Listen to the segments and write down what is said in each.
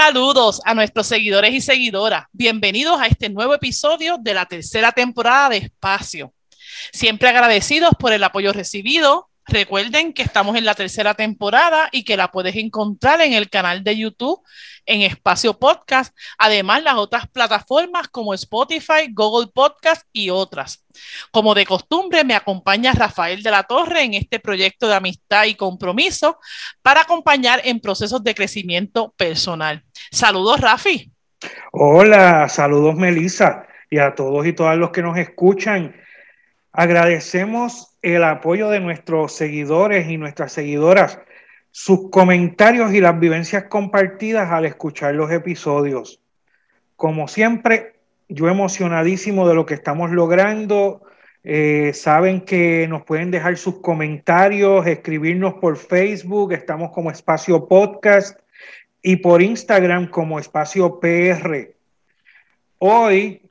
Saludos a nuestros seguidores y seguidoras. Bienvenidos a este nuevo episodio de la tercera temporada de Espacio. Siempre agradecidos por el apoyo recibido. Recuerden que estamos en la tercera temporada y que la puedes encontrar en el canal de YouTube en Espacio Podcast, además las otras plataformas como Spotify, Google Podcast y otras. Como de costumbre, me acompaña Rafael de la Torre en este proyecto de amistad y compromiso para acompañar en procesos de crecimiento personal. Saludos, Rafi. Hola, saludos, Melissa, y a todos y todas los que nos escuchan. Agradecemos el apoyo de nuestros seguidores y nuestras seguidoras sus comentarios y las vivencias compartidas al escuchar los episodios. Como siempre, yo emocionadísimo de lo que estamos logrando. Eh, saben que nos pueden dejar sus comentarios, escribirnos por Facebook, estamos como Espacio Podcast y por Instagram como Espacio PR. Hoy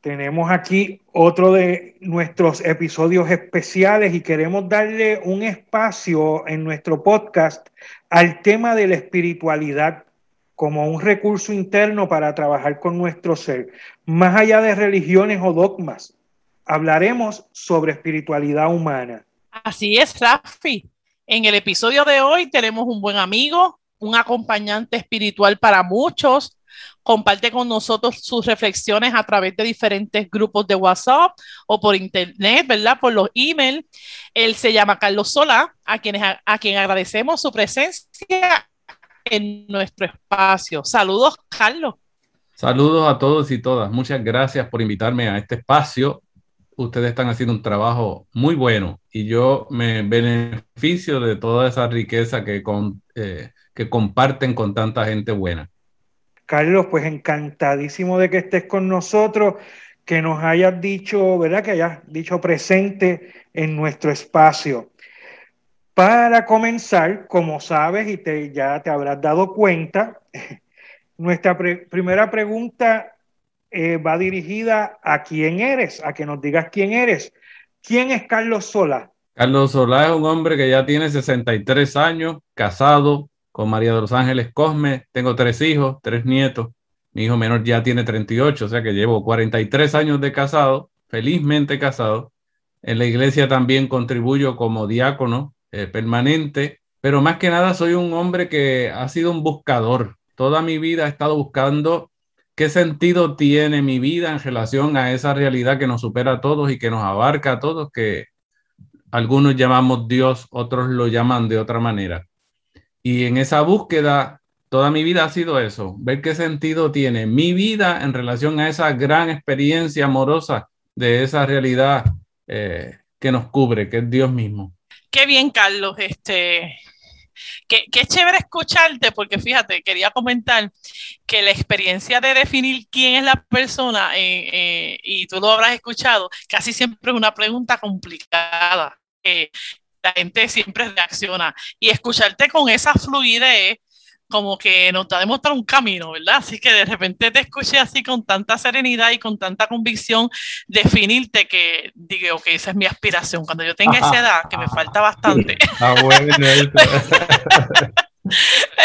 tenemos aquí otro de nuestros episodios especiales y queremos darle un espacio en nuestro podcast al tema de la espiritualidad como un recurso interno para trabajar con nuestro ser, más allá de religiones o dogmas. Hablaremos sobre espiritualidad humana. Así es, Rafi. En el episodio de hoy tenemos un buen amigo, un acompañante espiritual para muchos, comparte con nosotros sus reflexiones a través de diferentes grupos de WhatsApp o por internet, ¿verdad? Por los emails. Él se llama Carlos Solá, a, quienes, a, quien agradecemos su presencia en nuestro espacio. Saludos, Carlos. Saludos a todos y todas. Muchas gracias por invitarme a este espacio. Ustedes están haciendo un trabajo muy bueno y yo me beneficio de toda esa riqueza que, eh, que comparten con tanta gente buena. Carlos, pues encantadísimo de que estés con nosotros, que nos hayas dicho, ¿verdad? Que hayas dicho presente en nuestro espacio. Para comenzar, como sabes y te, ya te habrás dado cuenta, nuestra primera pregunta eh, va dirigida a quién eres, a que nos digas quién eres. ¿Quién es Carlos Sola? Carlos Sola es un hombre que ya tiene 63 años, casado, con María de los Ángeles Cosme. Tengo tres hijos, tres nietos. Mi hijo menor ya tiene 38, o sea que llevo 43 años de casado, felizmente casado. En la iglesia también contribuyo como diácono eh, permanente, pero más que nada soy un hombre que ha sido un buscador. Toda mi vida he estado buscando qué sentido tiene mi vida en relación a esa realidad que nos supera a todos y que nos abarca a todos, que algunos llamamos Dios, otros lo llaman de otra manera. Y en esa búsqueda, toda mi vida ha sido eso, ver qué sentido tiene mi vida en relación a esa gran experiencia amorosa de esa realidad eh, que nos cubre, que es Dios mismo. Qué bien, Carlos. Este, Qué, qué, chévere escucharte, porque fíjate, quería comentar que la experiencia de definir quién es la persona, eh, eh, y tú lo habrás escuchado, casi siempre es una pregunta complicada la gente siempre reacciona. Y escucharte con esa fluidez, como que nos da a demostrar un camino, ¿verdad? Así que de repente te escuché así con tanta serenidad y con tanta convicción, definirte que digo, ok, esa es mi aspiración. Cuando yo tenga esa edad, que me falta bastante. Ah, bueno.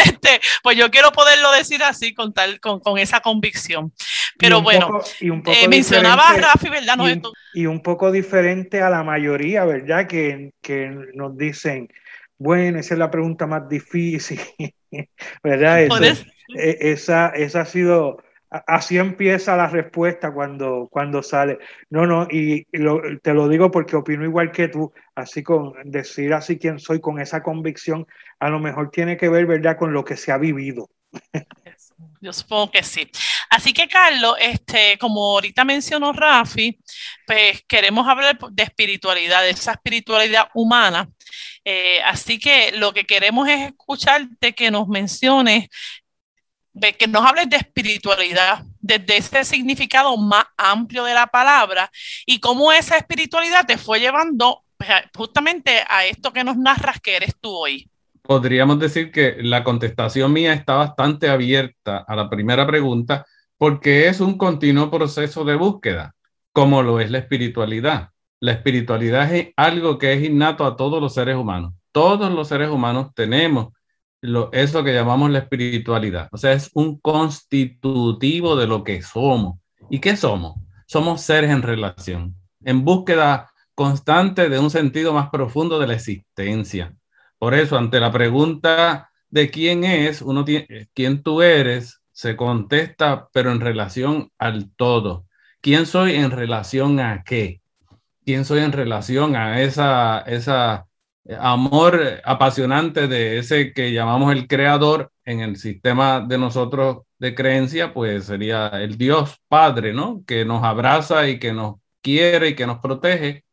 este, pues yo quiero poderlo decir así, con, tal, con, con esa convicción. Pero bueno, eh, mencionaba a Rafi, ¿verdad? y, un, poco diferente a la mayoría, ¿verdad? Que, que nos dicen, bueno, esa es la pregunta más difícil, ¿verdad? E, esa, esa ha sido, así empieza la respuesta cuando, cuando sale. No, no, y, te lo digo porque opino igual que tú, así con decir así quién soy con esa convicción, a lo mejor tiene que ver, ¿verdad?, con lo que se ha vivido. Yo supongo que sí. Así que, Carlos, este, como ahorita mencionó Rafi, pues queremos hablar de espiritualidad, de esa espiritualidad humana. Eh, así que lo que queremos es escucharte que nos menciones, de que nos hables de espiritualidad, desde ese significado más amplio de la palabra y cómo esa espiritualidad te fue llevando pues, justamente a esto que nos narras que eres tú hoy. Podríamos decir que la contestación mía está bastante abierta a la primera pregunta porque es un continuo proceso de búsqueda, como lo es la espiritualidad. La espiritualidad es algo que es innato a todos los seres humanos. Todos los seres humanos tenemos lo, eso que llamamos la espiritualidad. O sea, es un constitutivo de lo que somos. ¿Y qué somos? Somos seres en relación, en búsqueda constante de un sentido más profundo de la existencia. Por eso, ante la pregunta de quién es, uno tiene, quién tú eres, se contesta, pero en relación al todo. ¿Quién soy en relación a qué? ¿Quién soy en relación a esa, esa eh, amor apasionante de ese que llamamos el creador en el sistema de nosotros de creencia, pues sería el Dios Padre, ¿no? Que nos abraza y que nos quiere y que nos protege.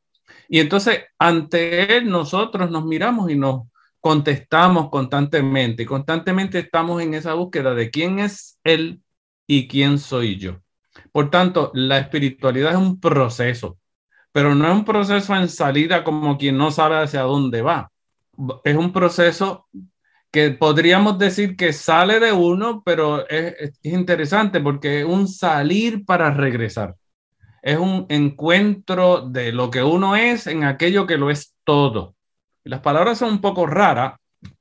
Y entonces ante Él nosotros nos miramos y nos contestamos constantemente y constantemente estamos en esa búsqueda de quién es Él y quién soy yo. Por tanto, la espiritualidad es un proceso, pero no es un proceso en salida como quien no sabe hacia dónde va. Es un proceso que podríamos decir que sale de uno, pero es, es interesante porque es un salir para regresar. Es un encuentro de lo que uno es en aquello que lo es todo. Las palabras son un poco raras,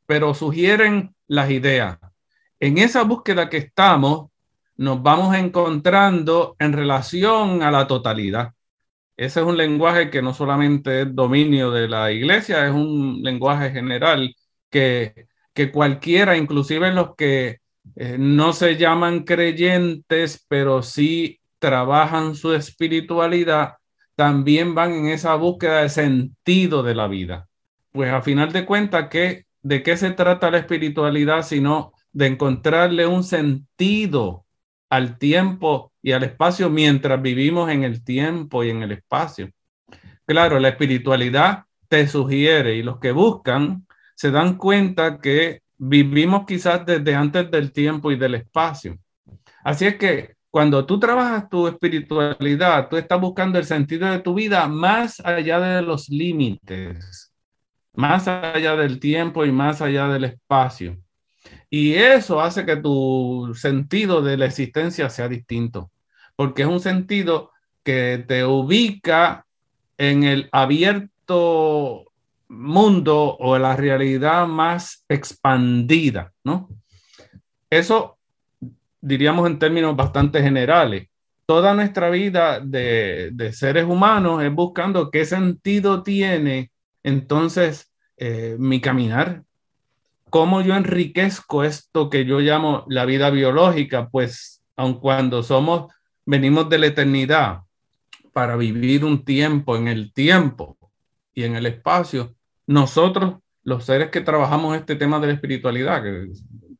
pero sugieren las ideas. En esa búsqueda que estamos, nos vamos encontrando en relación a la totalidad. Ese es un lenguaje que no solamente es dominio de la iglesia, es un lenguaje general que, que cualquiera, inclusive los que eh, no se llaman creyentes, pero sí trabajan su espiritualidad, también van en esa búsqueda de sentido de la vida. Pues a final de cuentas, ¿de qué se trata la espiritualidad sino de encontrarle un sentido al tiempo y al espacio mientras vivimos en el tiempo y en el espacio? Claro, la espiritualidad te sugiere y los que buscan se dan cuenta que vivimos quizás desde antes del tiempo y del espacio. Así es que cuando tú trabajas tu espiritualidad, tú estás buscando el sentido de tu vida más allá de los límites más allá del tiempo y más allá del espacio. Y eso hace que tu sentido de la existencia sea distinto, porque es un sentido que te ubica en el abierto mundo o la realidad más expandida, ¿no? Eso diríamos en términos bastante generales. Toda nuestra vida de, de seres humanos es buscando qué sentido tiene entonces, eh, mi caminar, ¿cómo yo enriquezco esto que yo llamo la vida biológica? Pues, aun cuando somos, venimos de la eternidad para vivir un tiempo en el tiempo y en el espacio, nosotros, los seres que trabajamos este tema de la espiritualidad, que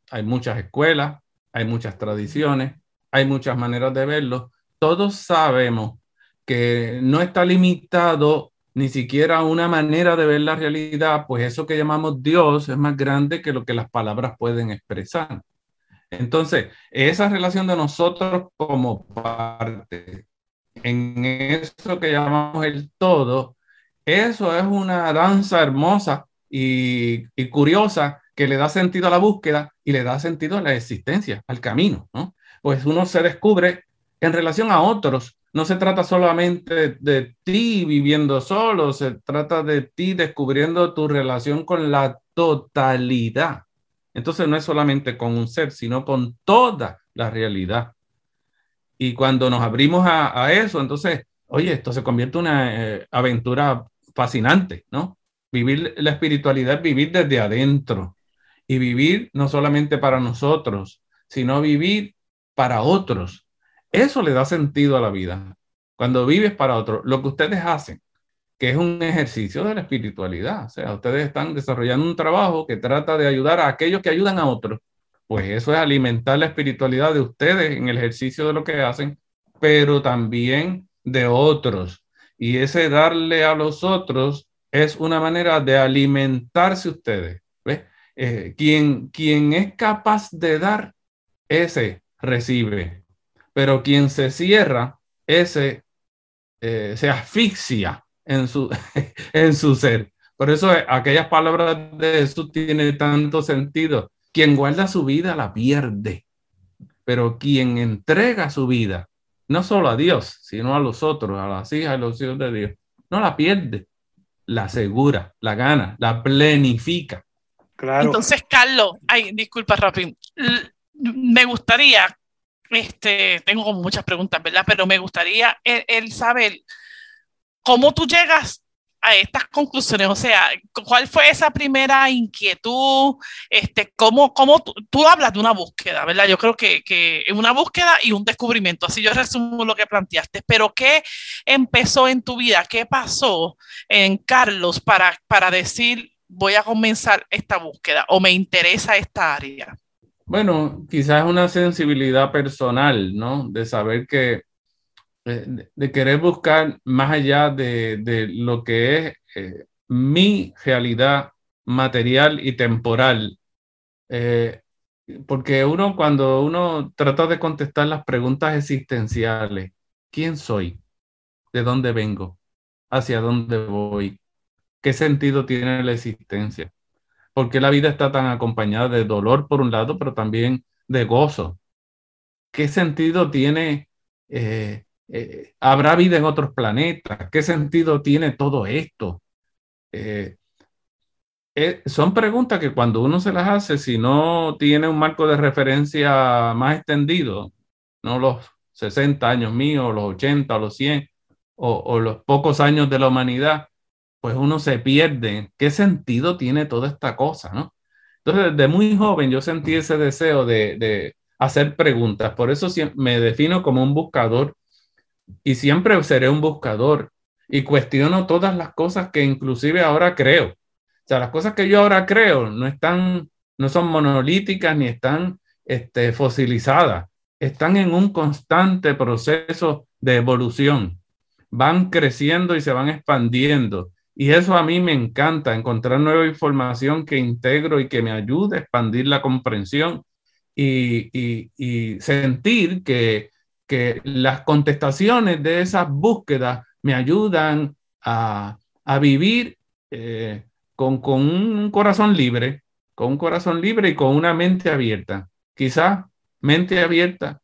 hay muchas escuelas, hay muchas tradiciones, hay muchas maneras de verlo, todos sabemos que no está limitado ni siquiera una manera de ver la realidad, pues eso que llamamos Dios es más grande que lo que las palabras pueden expresar. Entonces, esa relación de nosotros como parte, en eso que llamamos el todo, eso es una danza hermosa y, curiosa que le da sentido a la búsqueda y le da sentido a la existencia, al camino, ¿no? Pues uno se descubre en relación a otros no se trata solamente de ti viviendo solo, se trata de ti descubriendo tu relación con la totalidad. Entonces no es solamente con un ser, sino con toda la realidad. Y cuando nos abrimos a, eso, entonces, oye, esto se convierte en una eh, aventura fascinante, ¿no? Vivir la espiritualidad, vivir desde adentro y vivir no solamente para nosotros, sino vivir para otros eso le da sentido a la vida. Cuando vives para otro, lo que ustedes hacen, que es un ejercicio de la espiritualidad, o sea, ustedes están desarrollando un trabajo que trata de ayudar a aquellos que ayudan a otros. Pues eso es alimentar la espiritualidad de ustedes en el ejercicio de lo que hacen, pero también de otros. Y ese darle a los otros es una manera de alimentarse ustedes. ¿ves? Eh, quien, quien es capaz de dar, ese recibe. Pero quien se cierra, ese eh, se asfixia en su, en su ser. Por eso eh, aquellas palabras de Jesús tienen tanto sentido. Quien guarda su vida la pierde, pero quien entrega su vida, no solo a Dios, sino a los otros, a las hijas y los hijos de Dios, no la pierde, la asegura, la gana, la plenifica. Claro. Entonces, Carlos, ay, disculpa, Rafi, me gustaría, este, tengo como muchas preguntas, ¿verdad? Pero me gustaría el saber cómo tú llegas a estas conclusiones? O sea, ¿cuál fue esa primera inquietud? Este, ¿cómo, cómo tú, hablas de una búsqueda, verdad? Yo creo que, que una búsqueda y un descubrimiento, así yo resumo lo que planteaste, pero ¿qué empezó en tu vida? ¿Qué pasó en Carlos para, para decir, voy a comenzar esta búsqueda o me interesa esta área? Bueno, quizás una sensibilidad personal, ¿no? De saber que de, querer buscar más allá de, lo que es eh, mi realidad material y temporal. Eh, porque uno, cuando uno trata de contestar las preguntas existenciales, ¿quién soy? ¿De dónde vengo? ¿Hacia dónde voy? ¿Qué sentido tiene la existencia? Porque la vida está tan acompañada de dolor por un lado, pero también de gozo? ¿Qué sentido tiene eh, eh, ¿Habrá vida en otros planetas? ¿Qué sentido tiene todo esto? Eh, son preguntas que cuando uno se las hace, si no tiene un marco de referencia más extendido, no los 60 años míos, los 80 o los 100 o, los pocos años de la humanidad, pues uno se pierde. ¿Qué sentido tiene toda esta cosa? ¿no? Entonces, desde muy joven yo sentí ese deseo de, hacer preguntas. Por eso me defino como un buscador y siempre seré un buscador y cuestiono todas las cosas que inclusive ahora creo. O sea, las cosas que yo ahora creo no están, no son monolíticas ni están este, fosilizadas, están en un constante proceso de evolución. Van creciendo y se van expandiendo. Y eso a mí me encanta, encontrar nueva información que integro y que me ayude a expandir la comprensión y, y, sentir que que las contestaciones de esas búsquedas me ayudan a, vivir eh, con, con, un corazón libre, con un corazón libre y con una mente abierta. Quizás mente abierta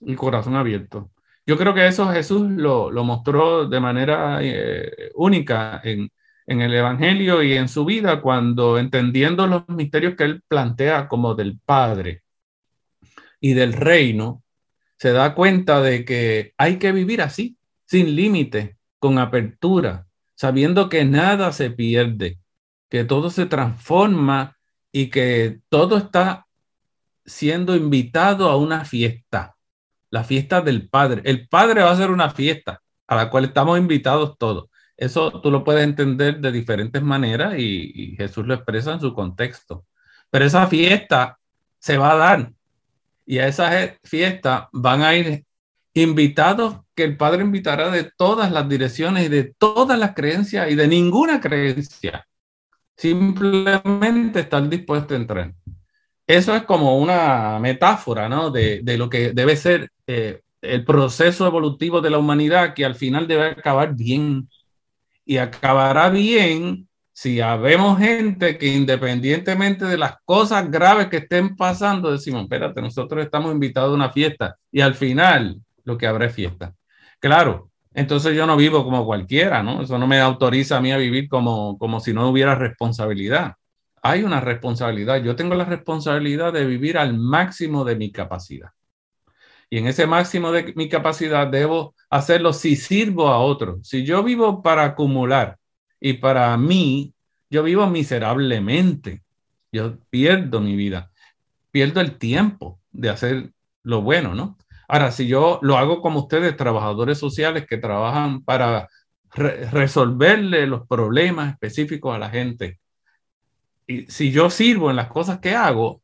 y corazón abierto. Yo creo que eso Jesús lo, lo mostró de manera eh, única en, en el Evangelio y en su vida cuando entendiendo los misterios que él plantea como del Padre y del reino, se da cuenta de que hay que vivir así, sin límite, con apertura, sabiendo que nada se pierde, que todo se transforma y que todo está siendo invitado a una fiesta, la fiesta del Padre. El Padre va a hacer una fiesta a la cual estamos invitados todos. Eso tú lo puedes entender de diferentes maneras y, y Jesús lo expresa en su contexto. Pero esa fiesta se va a dar y a esa fiesta van a ir invitados que el Padre invitará de todas las direcciones y de todas las creencias y de ninguna creencia. Simplemente estar dispuesto a entrar. Eso es como una metáfora ¿no? de, lo que debe ser eh, el proceso evolutivo de la humanidad que al final debe acabar bien. Y acabará bien si habemos gente que independientemente de las cosas graves que estén pasando, decimos, espérate, nosotros estamos invitados a una fiesta y al final lo que habrá es fiesta. Claro, entonces yo no vivo como cualquiera, ¿no? Eso no me autoriza a mí a vivir como, como si no hubiera responsabilidad. Hay una responsabilidad. Yo tengo la responsabilidad de vivir al máximo de mi capacidad. Y en ese máximo de mi capacidad debo hacerlo si sirvo a otros. Si yo vivo para acumular, y para mí, yo vivo miserablemente. Yo pierdo mi vida, pierdo el tiempo de hacer lo bueno, ¿no? Ahora, si yo lo hago como ustedes, trabajadores sociales que trabajan para resolverle los problemas específicos a la gente, y si yo sirvo en las cosas que hago,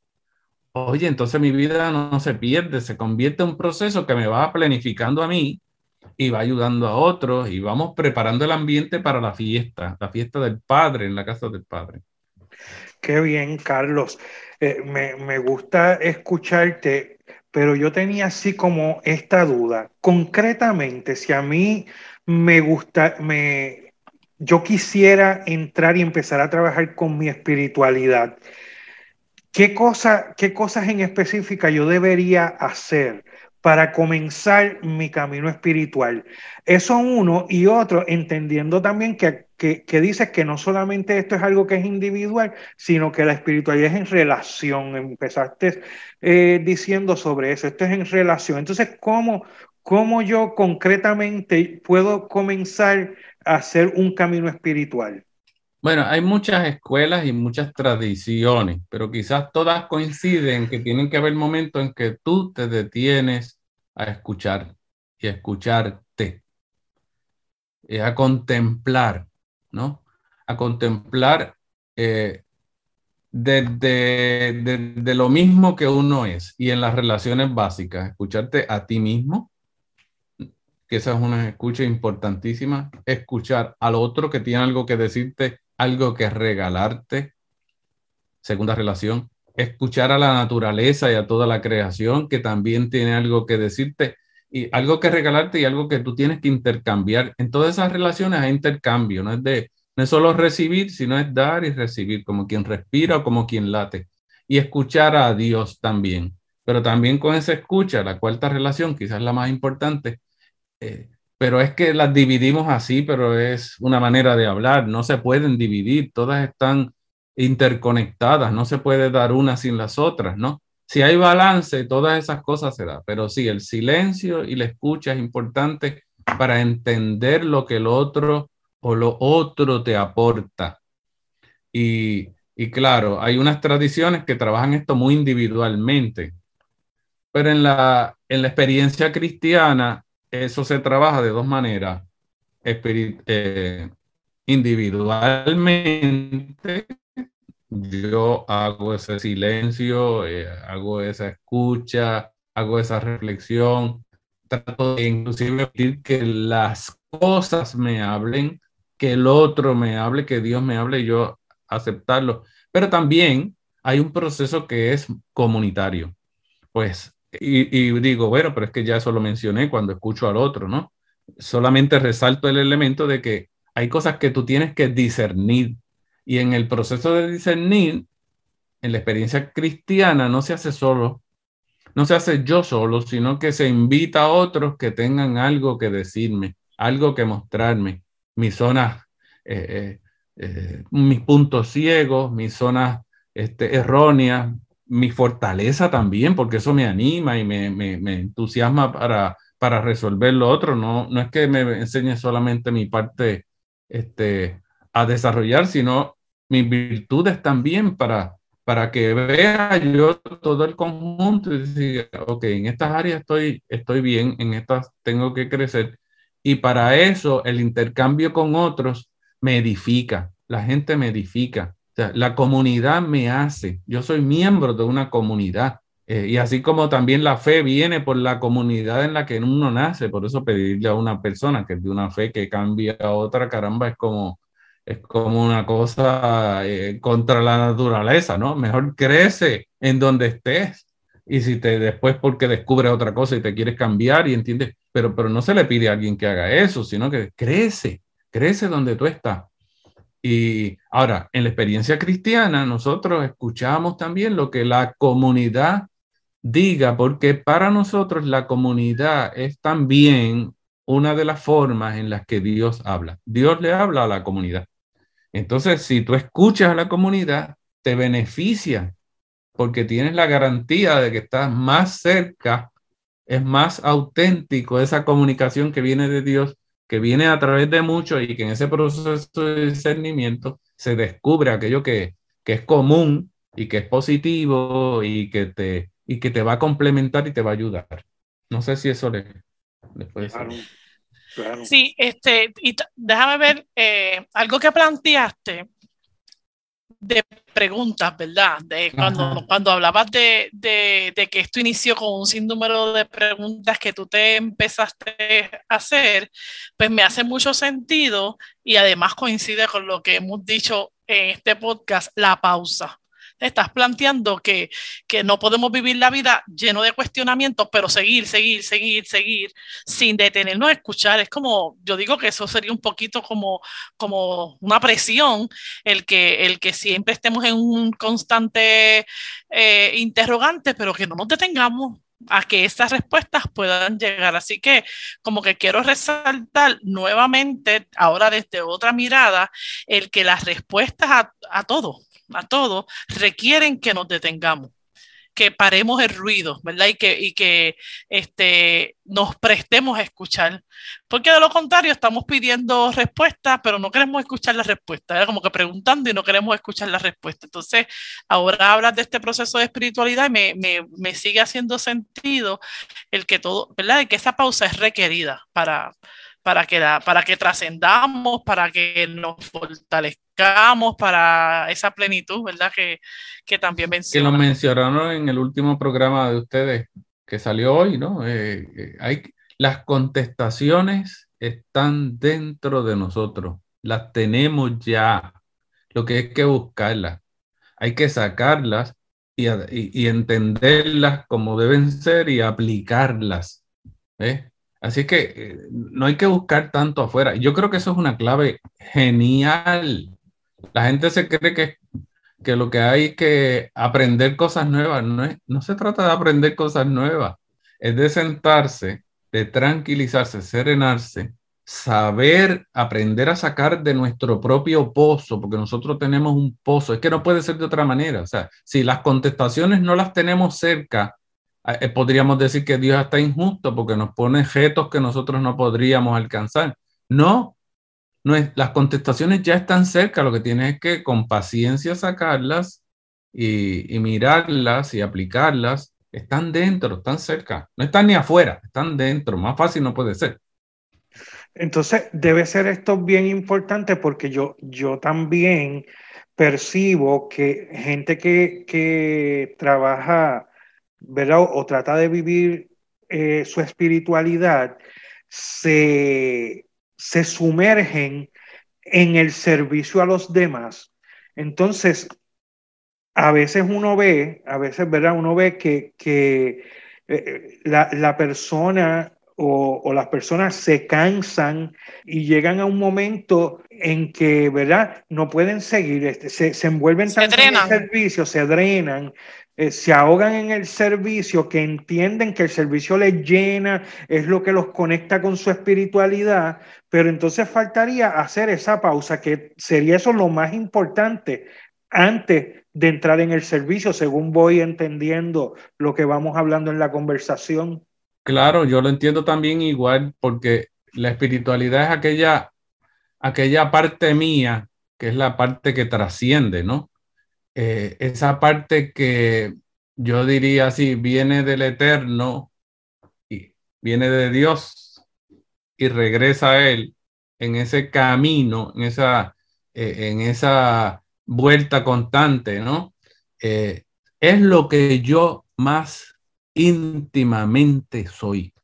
oye, entonces mi vida no, se pierde, se convierte en un proceso que me va planificando a mí y va ayudando a otros y vamos preparando el ambiente para la fiesta, la fiesta del Padre en la casa del Padre. Qué bien, Carlos. Eh, me, me gusta escucharte, pero yo tenía así como esta duda. Concretamente, si a mí me gusta, me, yo quisiera entrar y empezar a trabajar con mi espiritualidad, ¿qué, cosa, qué cosas en específica yo debería hacer? para comenzar mi camino espiritual. Eso uno y otro, entendiendo también que, que, dices que no solamente esto es algo que es individual, sino que la espiritualidad es en relación. Empezaste eh, diciendo sobre eso, esto es en relación. Entonces, ¿cómo, ¿cómo yo concretamente puedo comenzar hacer un camino espiritual? Bueno, hay muchas escuelas y muchas tradiciones, pero quizás todas coinciden que tienen que haber momentos en que tú te detienes a escuchar y a escucharte, y a contemplar, ¿no? A contemplar eh, desde de, lo mismo que uno es y en las relaciones básicas, escucharte a ti mismo, que esa es una escucha importantísima, escuchar al otro que tiene algo que decirte algo que regalarte. Segunda relación, escuchar a la naturaleza y a toda la creación que también tiene algo que decirte y algo que regalarte y algo que tú tienes que intercambiar. En todas esas relaciones hay intercambio, no es de no es solo recibir, sino es dar y recibir, como quien respira o como quien late. Y escuchar a Dios también. Pero también con esa escucha, la cuarta relación, quizás la más importante, eh, pero es que las dividimos así, pero es una manera de hablar, no se pueden dividir, todas están interconectadas, no se puede dar una sin las otras, ¿no? Si hay balance, todas esas cosas se dan, pero sí, el silencio y la escucha es importante para entender lo que el otro o lo otro te aporta. Y, y claro, hay unas tradiciones que trabajan esto muy individualmente, pero en la, en la experiencia cristiana eso se trabaja de dos maneras. Eh, individualmente, yo hago ese silencio, eh, hago esa escucha, hago esa reflexión, trato de inclusive pedir que las cosas me hablen, que el otro me hable, que Dios me hable y yo aceptarlo. Pero también hay un proceso que es comunitario. Pues y, digo, bueno, pero es que ya eso lo mencioné cuando escucho al otro, ¿no? Solamente resalto el elemento de que hay cosas que tú tienes que discernir. Y en el proceso de discernir, en la experiencia cristiana, no se hace solo, no se hace yo solo, sino que se invita a otros que tengan algo que decirme, algo que mostrarme, mis zonas, eh, eh, eh, mis puntos ciegos, mis zonas este, erróneas, mi fortaleza también, porque eso me anima y me, me, entusiasma para, para resolver lo otro. No, no es que me enseñe solamente mi parte este, a desarrollar, sino mis virtudes también para, para que vea yo todo el conjunto y decir, ok, en estas áreas estoy, estoy bien, en estas tengo que crecer. Y para eso el intercambio con otros me edifica, la gente me edifica la comunidad me hace, yo soy miembro de una comunidad. Eh, y así como también la fe viene por la comunidad en la que uno nace, por eso pedirle a una persona que es de una fe que cambie a otra, caramba, es como, es como una cosa eh, contra la naturaleza, ¿no? Mejor crece en donde estés. Y si te después porque descubre otra cosa y te quieres cambiar y entiendes, pero, pero no se le pide a alguien que haga eso, sino que crece, crece donde tú estás. Y ahora, en la experiencia cristiana, nosotros escuchamos también lo que la comunidad diga, porque para nosotros la comunidad es también una de las formas en las que Dios habla. Dios le habla a la comunidad. Entonces, si tú escuchas a la comunidad, te beneficia porque tienes la garantía de que estás más cerca, es más auténtico esa comunicación que viene de Dios que viene a través de muchos y que en ese proceso de discernimiento se descubre aquello que, que es común y que es positivo y que, te, y que te va a complementar y te va a ayudar. No sé si eso le, puede Sí, este, y déjame ver eh, algo que planteaste. de preguntas, ¿verdad? De cuando, cuando hablabas de, de, de, que esto inició con un sinnúmero de preguntas que tú te empezaste a hacer, pues me hace mucho sentido y además coincide con lo que hemos dicho en este podcast, la pausa estás planteando que, que no podemos vivir la vida lleno de cuestionamientos, pero seguir, seguir, seguir, seguir, sin detenernos a escuchar. Es como, yo digo que eso sería un poquito como, como una presión, el que, el que siempre estemos en un constante eh, interrogante, pero que no nos detengamos a que estas respuestas puedan llegar. Así que como que quiero resaltar nuevamente, ahora desde otra mirada, el que las respuestas a, a todo, a todo, requieren que nos detengamos, que paremos el ruido, ¿verdad? Y que, y que este, nos prestemos a escuchar, porque de lo contrario estamos pidiendo respuestas, pero no queremos escuchar la respuesta, como que preguntando y no queremos escuchar la respuesta. Entonces, ahora hablas de este proceso de espiritualidad y me, me, me sigue haciendo sentido el que todo, ¿verdad? El que esa pausa es requerida para para que, para que trascendamos, para que nos fortalezcamos para esa plenitud, ¿verdad? Que, que también mencionaron. Que lo mencionaron en el último programa de ustedes que salió hoy, ¿no? Eh, eh, hay, las contestaciones están dentro de nosotros, las tenemos ya, lo que hay que buscarlas, hay que sacarlas y, y, y entenderlas como deben ser y aplicarlas. ¿eh? Así que eh, no hay que buscar tanto afuera. Yo creo que eso es una clave genial. La gente se cree que, que lo que hay es que aprender cosas nuevas. No, es, no se trata de aprender cosas nuevas. Es de sentarse, de tranquilizarse, serenarse, saber aprender a sacar de nuestro propio pozo, porque nosotros tenemos un pozo. Es que no puede ser de otra manera. O sea, si las contestaciones no las tenemos cerca, podríamos decir que Dios está injusto porque nos pone retos que nosotros no podríamos alcanzar. No, no es, las contestaciones ya están cerca, lo que tienes es que con paciencia sacarlas y, y mirarlas y aplicarlas. Están dentro, están cerca, no están ni afuera, están dentro, más fácil no puede ser. Entonces, debe ser esto bien importante porque yo, yo también percibo que gente que, que trabaja ¿verdad? O, trata de vivir eh, su espiritualidad, se, se sumergen en el servicio a los demás. Entonces, a veces uno ve, a veces, ¿verdad? Uno ve que, que eh, la, la, persona o, o, las personas se cansan y llegan a un momento en que, ¿verdad? No pueden seguir, este, se, se envuelven tanto en el servicio, se drenan, eh, se ahogan en el servicio, que entienden que el servicio les llena, es lo que los conecta con su espiritualidad, pero entonces faltaría hacer esa pausa, que sería eso lo más importante antes de entrar en el servicio, según voy entendiendo lo que vamos hablando en la conversación. Claro, yo lo entiendo también igual, porque la espiritualidad es aquella, aquella parte mía, que es la parte que trasciende, ¿no? Eh, esa parte que yo diría así, viene del eterno, y viene de Dios y regresa a Él en ese camino, en esa, eh, en esa vuelta constante, ¿no? Eh, es lo que yo más íntimamente soy.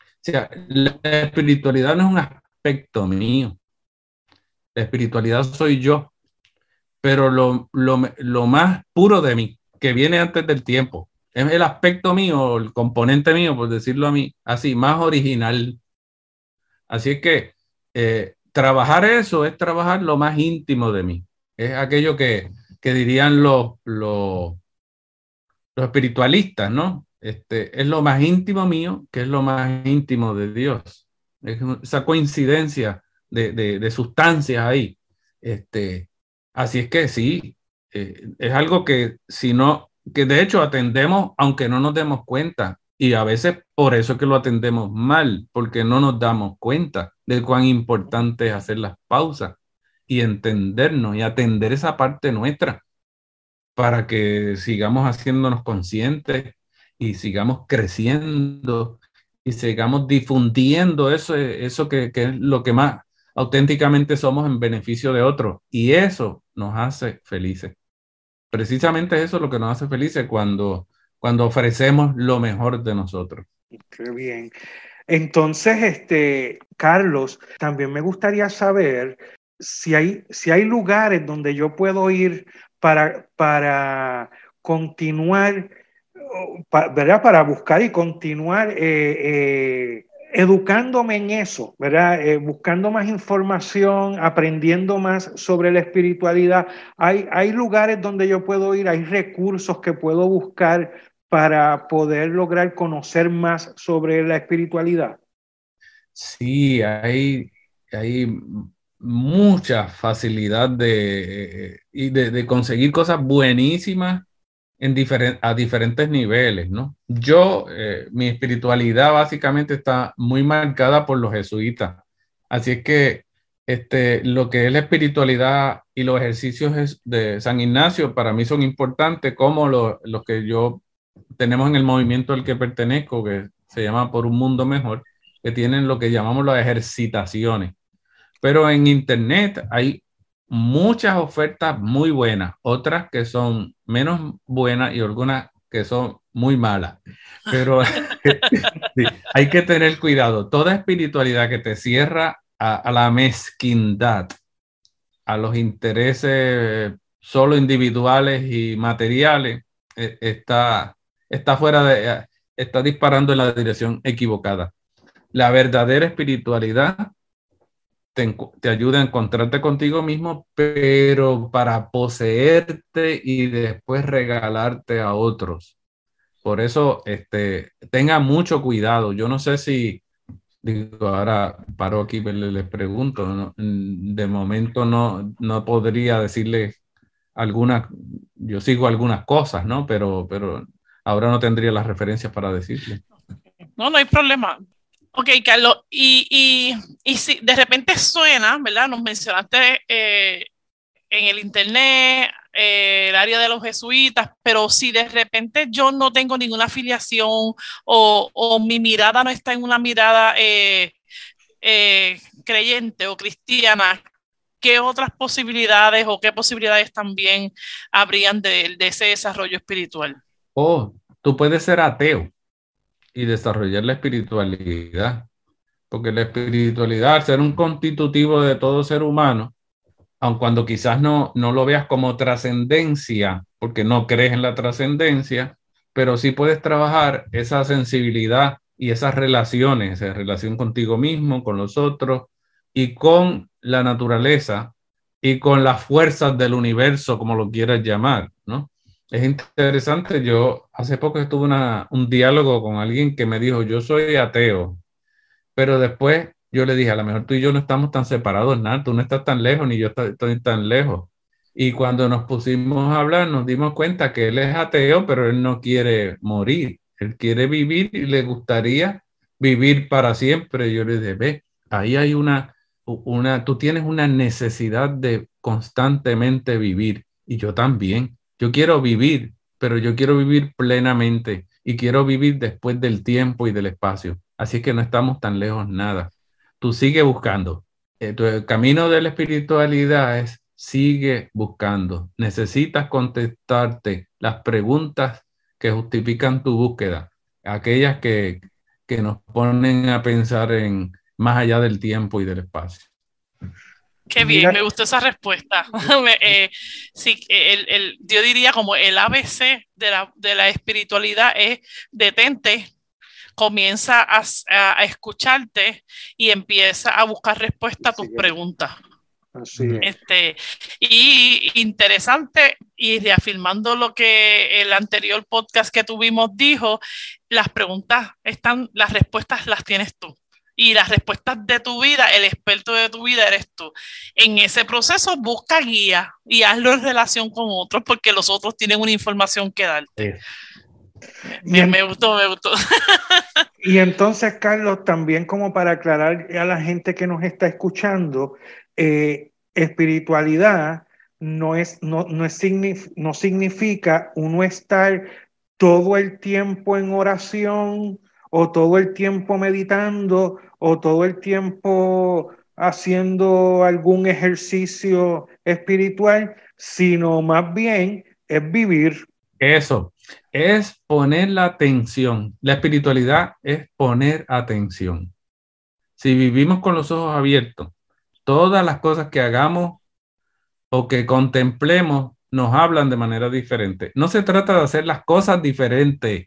O sea, la espiritualidad no es un aspecto mío. La espiritualidad soy yo pero lo, lo, lo, más puro de mí, que viene antes del tiempo, es el aspecto mío, el componente mío, por decirlo a mí, así, más original. Así es que eh, trabajar eso es trabajar lo más íntimo de mí. Es aquello que, que dirían los, los, los espiritualistas, ¿no? Este, es lo más íntimo mío, que es lo más íntimo de Dios. Es esa coincidencia de, de, de sustancias ahí. Este, Así es que sí, eh, es algo que si no, que de hecho atendemos aunque no nos demos cuenta. Y a veces por eso es que lo atendemos mal, porque no nos damos cuenta de cuán importante es hacer las pausas y entendernos y atender esa parte nuestra para que sigamos haciéndonos conscientes y sigamos creciendo y sigamos difundiendo eso, eso que, que es lo que más auténticamente somos en beneficio de otros. Y eso nos hace felices. Precisamente eso es lo que nos hace felices cuando, cuando ofrecemos lo mejor de nosotros. Qué bien. Entonces, este, Carlos, también me gustaría saber si hay, si hay lugares donde yo puedo ir para, para continuar, ¿verdad? Para buscar y continuar eh, eh, educándome en eso, ¿verdad? Eh, buscando más información, aprendiendo más sobre la espiritualidad. Hay, hay lugares donde yo puedo ir, hay recursos que puedo buscar para poder lograr conocer más sobre la espiritualidad. Sí, hay, hay mucha facilidad de, de conseguir cosas buenísimas en a diferentes niveles, ¿no? Yo, eh, mi espiritualidad básicamente está muy marcada por los jesuitas. Así es que este, lo que es la espiritualidad y los ejercicios de San Ignacio para mí son importantes, como los que yo tenemos en el movimiento al que pertenezco, que se llama Por un Mundo Mejor, que tienen lo que llamamos las ejercitaciones. Pero en Internet hay muchas ofertas muy buenas, otras que son menos buenas y algunas que son muy malas. Pero hay que tener cuidado. Toda espiritualidad que te cierra a, la mezquindad, a los intereses solo individuales y materiales, e, está, está fuera de, está disparando en la dirección equivocada. La verdadera espiritualidad te, ayuda a encontrarte contigo mismo, pero para poseerte y después regalarte a otros. Por eso, este, tenga mucho cuidado. Yo no sé si, digo, ahora paro aquí, les pregunto, de momento no, no podría decirle algunas, yo sigo algunas cosas, ¿no? Pero, pero ahora no tendría las referencias para decirle. No, no hay problema. Ok, Carlos, y, si de repente suena, ¿verdad? Nos mencionaste eh, en el Internet, eh, el área de los jesuitas, pero si de repente yo no tengo ninguna afiliación o, mi mirada no está en una mirada eh, creyente o cristiana, ¿qué otras posibilidades o qué posibilidades también habrían de, de ese desarrollo espiritual? Oh, tú puedes ser ateo y desarrollar la espiritualidad. Porque la espiritualidad, ser un constitutivo de todo ser humano, aun cuando quizás no, no lo veas como trascendencia, porque no crees en la trascendencia, pero sí puedes trabajar esa sensibilidad y esas relaciones, esa relación contigo mismo, con los otros y con la naturaleza y con las fuerzas del universo, como lo quieras llamar. Es interesante, yo hace poco estuve una, un diálogo con alguien que me dijo, yo soy ateo, pero después yo le dije, a lo mejor tú y yo no estamos tan separados, nada, tú no estás tan lejos, ni yo estoy tan lejos. Y cuando nos pusimos a hablar, nos dimos cuenta que él es ateo, pero él no quiere morir, él quiere vivir y le gustaría vivir para siempre. Yo le dije, ve, ahí hay una, una, tú tienes una necesidad de constantemente vivir y yo también. Yo quiero vivir, pero yo quiero vivir plenamente y quiero vivir después del tiempo y del espacio. Así que no estamos tan lejos nada. Tú sigue buscando. Eh, el camino de la espiritualidad es sigue buscando. Necesitas contestarte las preguntas que justifican tu búsqueda, aquellas que, que nos ponen a pensar en más allá del tiempo y del espacio. Qué bien, me gustó esa respuesta. eh, sí, el, el, yo diría como el ABC de la, de la espiritualidad es detente, comienza a, a, escucharte y empieza a buscar respuesta a tus preguntas. Así Este, y interesante, y reafirmando lo que el anterior podcast que tuvimos dijo, las preguntas están, las respuestas las tienes tú y las respuestas de tu vida, el experto de tu vida eres tú. En ese proceso busca guía y hazlo en relación con otros porque los otros tienen una información que darte. Me, gustó, me gustó. Y entonces, Carlos, también como para aclarar a la gente que nos está escuchando, eh, espiritualidad no, es, no, no, es no significa uno estar todo el tiempo en oración o todo el tiempo meditando o todo el tiempo haciendo algún ejercicio espiritual, sino más bien es vivir. Eso, es poner la atención. La espiritualidad es poner atención. Si vivimos con los ojos abiertos, todas las cosas que hagamos o que contemplemos nos hablan de manera diferente. No se trata de hacer las cosas diferentes,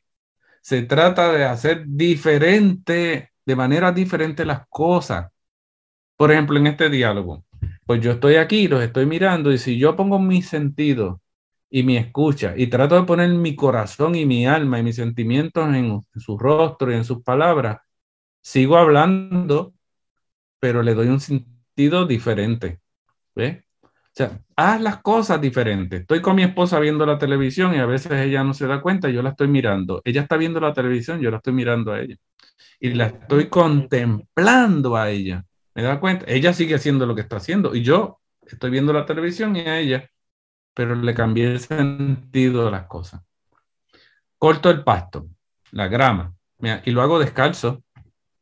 se trata de hacer diferente, de manera diferente las cosas. Por ejemplo, en este diálogo, pues yo estoy aquí, los estoy mirando y si yo pongo mis sentidos y mi escucha y trato de poner mi corazón y mi alma y mis sentimientos en, su rostro y en sus palabras, sigo hablando, pero le doy un sentido diferente. ¿Ves? Sea, haz las cosas diferentes. Estoy con mi esposa viendo la televisión y a veces ella no se da cuenta, yo la estoy mirando. Ella está viendo la televisión, yo la estoy mirando a ella. Y la estoy contemplando a ella. ¿Me da cuenta? Ella sigue haciendo lo que está haciendo y yo estoy viendo la televisión y a ella, pero le cambié el sentido a las cosas. Corto el pasto, la grama, y lo hago descalzo.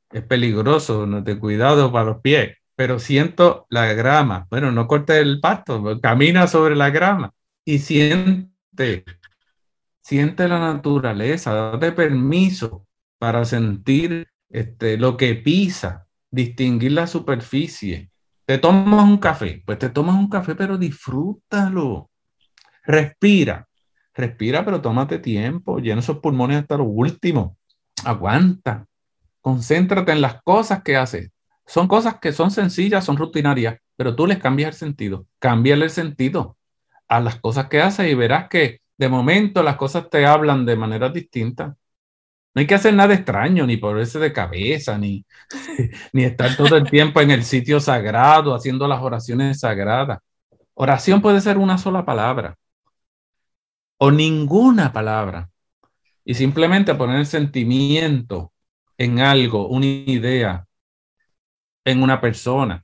Es peligroso, no te cuidado para los pies pero siento la grama. Bueno, no corte el pasto, camina sobre la grama y siente, siente la naturaleza, date permiso para sentir este, lo que pisa, distinguir la superficie. Te tomas un café, pues te tomas un café, pero disfrútalo. Respira, respira, pero tómate tiempo, llena esos pulmones hasta lo último. Aguanta, concéntrate en las cosas que haces. Son cosas que son sencillas, son rutinarias, pero tú les cambias el sentido. Cámbiale el sentido a las cosas que haces y verás que de momento las cosas te hablan de manera distinta. No hay que hacer nada extraño, ni ponerse de cabeza, ni, ni estar todo el tiempo en el sitio sagrado haciendo las oraciones sagradas. Oración puede ser una sola palabra o ninguna palabra. Y simplemente poner sentimiento en algo, una idea, en una persona.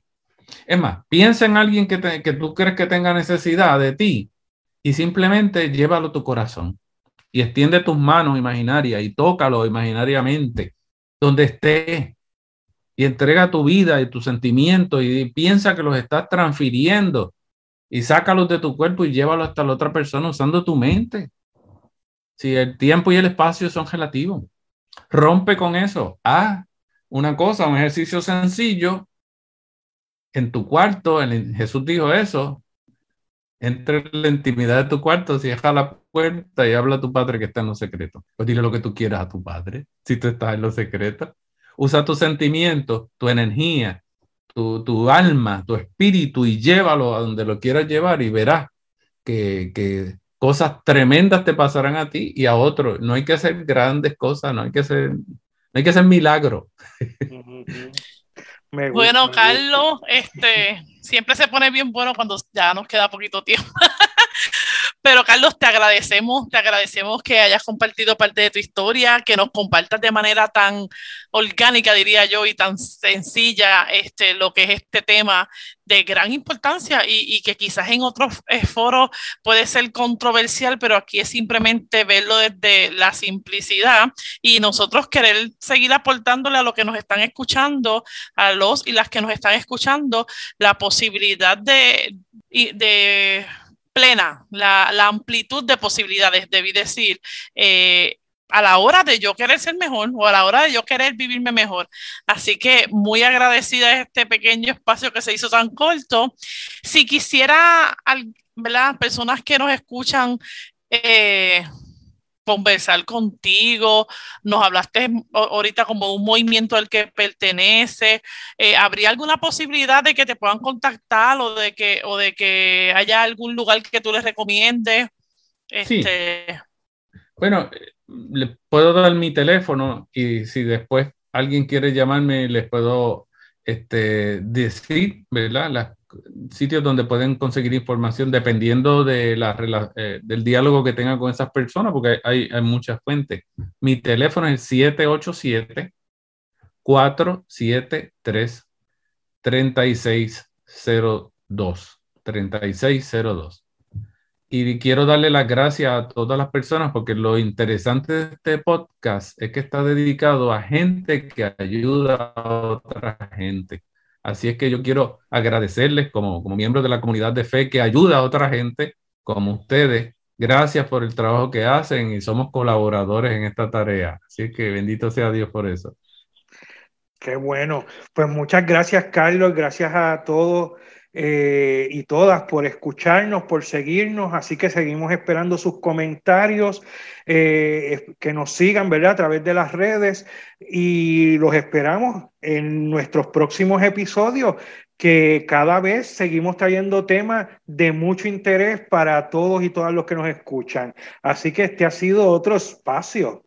Es más, piensa en alguien que, que tú crees que tenga necesidad de ti y simplemente llévalo a tu corazón y extiende tus manos imaginarias y tócalo imaginariamente donde esté y entrega tu vida y tus sentimientos y piensa que los estás transfiriendo y sácalos de tu cuerpo y llévalo hasta la otra persona usando tu mente. Si el tiempo y el espacio son relativos, rompe con eso. Ah, una cosa, un ejercicio sencillo en tu cuarto. Jesús dijo eso. Entre en la intimidad de tu cuarto, cierra la puerta y habla a tu padre que está en lo secreto. Pues dile lo que tú quieras a tu padre, si tú estás en lo secreto. Usa tus sentimientos, tu energía, tu, tu alma, tu espíritu y llévalo a donde lo quieras llevar y verás que, que cosas tremendas te pasarán a ti y a otros. No hay que hacer grandes cosas, no hay que hacer hay que hacer milagro. bueno, Carlos, este, siempre se pone bien bueno cuando ya nos queda poquito tiempo. Pero Carlos, te agradecemos, te agradecemos que hayas compartido parte de tu historia, que nos compartas de manera tan orgánica, diría yo, y tan sencilla este, lo que es este tema de gran importancia y, y que quizás en otros foros puede ser controversial, pero aquí es simplemente verlo desde la simplicidad y nosotros querer seguir aportándole a lo que nos están escuchando, a los y las que nos están escuchando, la posibilidad de, de plena, la, amplitud de posibilidades, debí decir, eh, a la hora de yo querer ser mejor o a la hora de yo querer vivirme mejor. Así que muy agradecida de este pequeño espacio que se hizo tan corto. Si quisiera, ¿verdad? Personas que nos escuchan, eh, conversar contigo, nos hablaste ahorita como un movimiento al que pertenece, eh, ¿habría alguna posibilidad de que te puedan contactar o de que, o de que haya algún lugar que tú les recomiendes? Este... Bueno, les puedo dar mi teléfono y si después alguien quiere llamarme, les puedo este, decir, ¿verdad? Las sitios donde pueden conseguir información dependiendo de la, eh, del diálogo que tengan con esas personas, porque hay, hay muchas fuentes. Mi teléfono es 787 473 3602 3602 y quiero darle las gracias a todas las personas porque lo interesante de este podcast es que está dedicado a gente que ayuda a otra gente Así es que yo quiero agradecerles como, como miembros de la comunidad de fe que ayuda a otra gente como ustedes. Gracias por el trabajo que hacen y somos colaboradores en esta tarea. Así que bendito sea Dios por eso. Qué bueno. Pues muchas gracias, Carlos. Gracias a todos eh, y todas por escucharnos, por seguirnos. Así que seguimos esperando sus comentarios, eh, que nos sigan, ¿verdad? A través de las redes y los esperamos en nuestros próximos episodios que cada vez seguimos trayendo temas de mucho interés para todos y todas los que nos escuchan. Así que este ha sido otro espacio.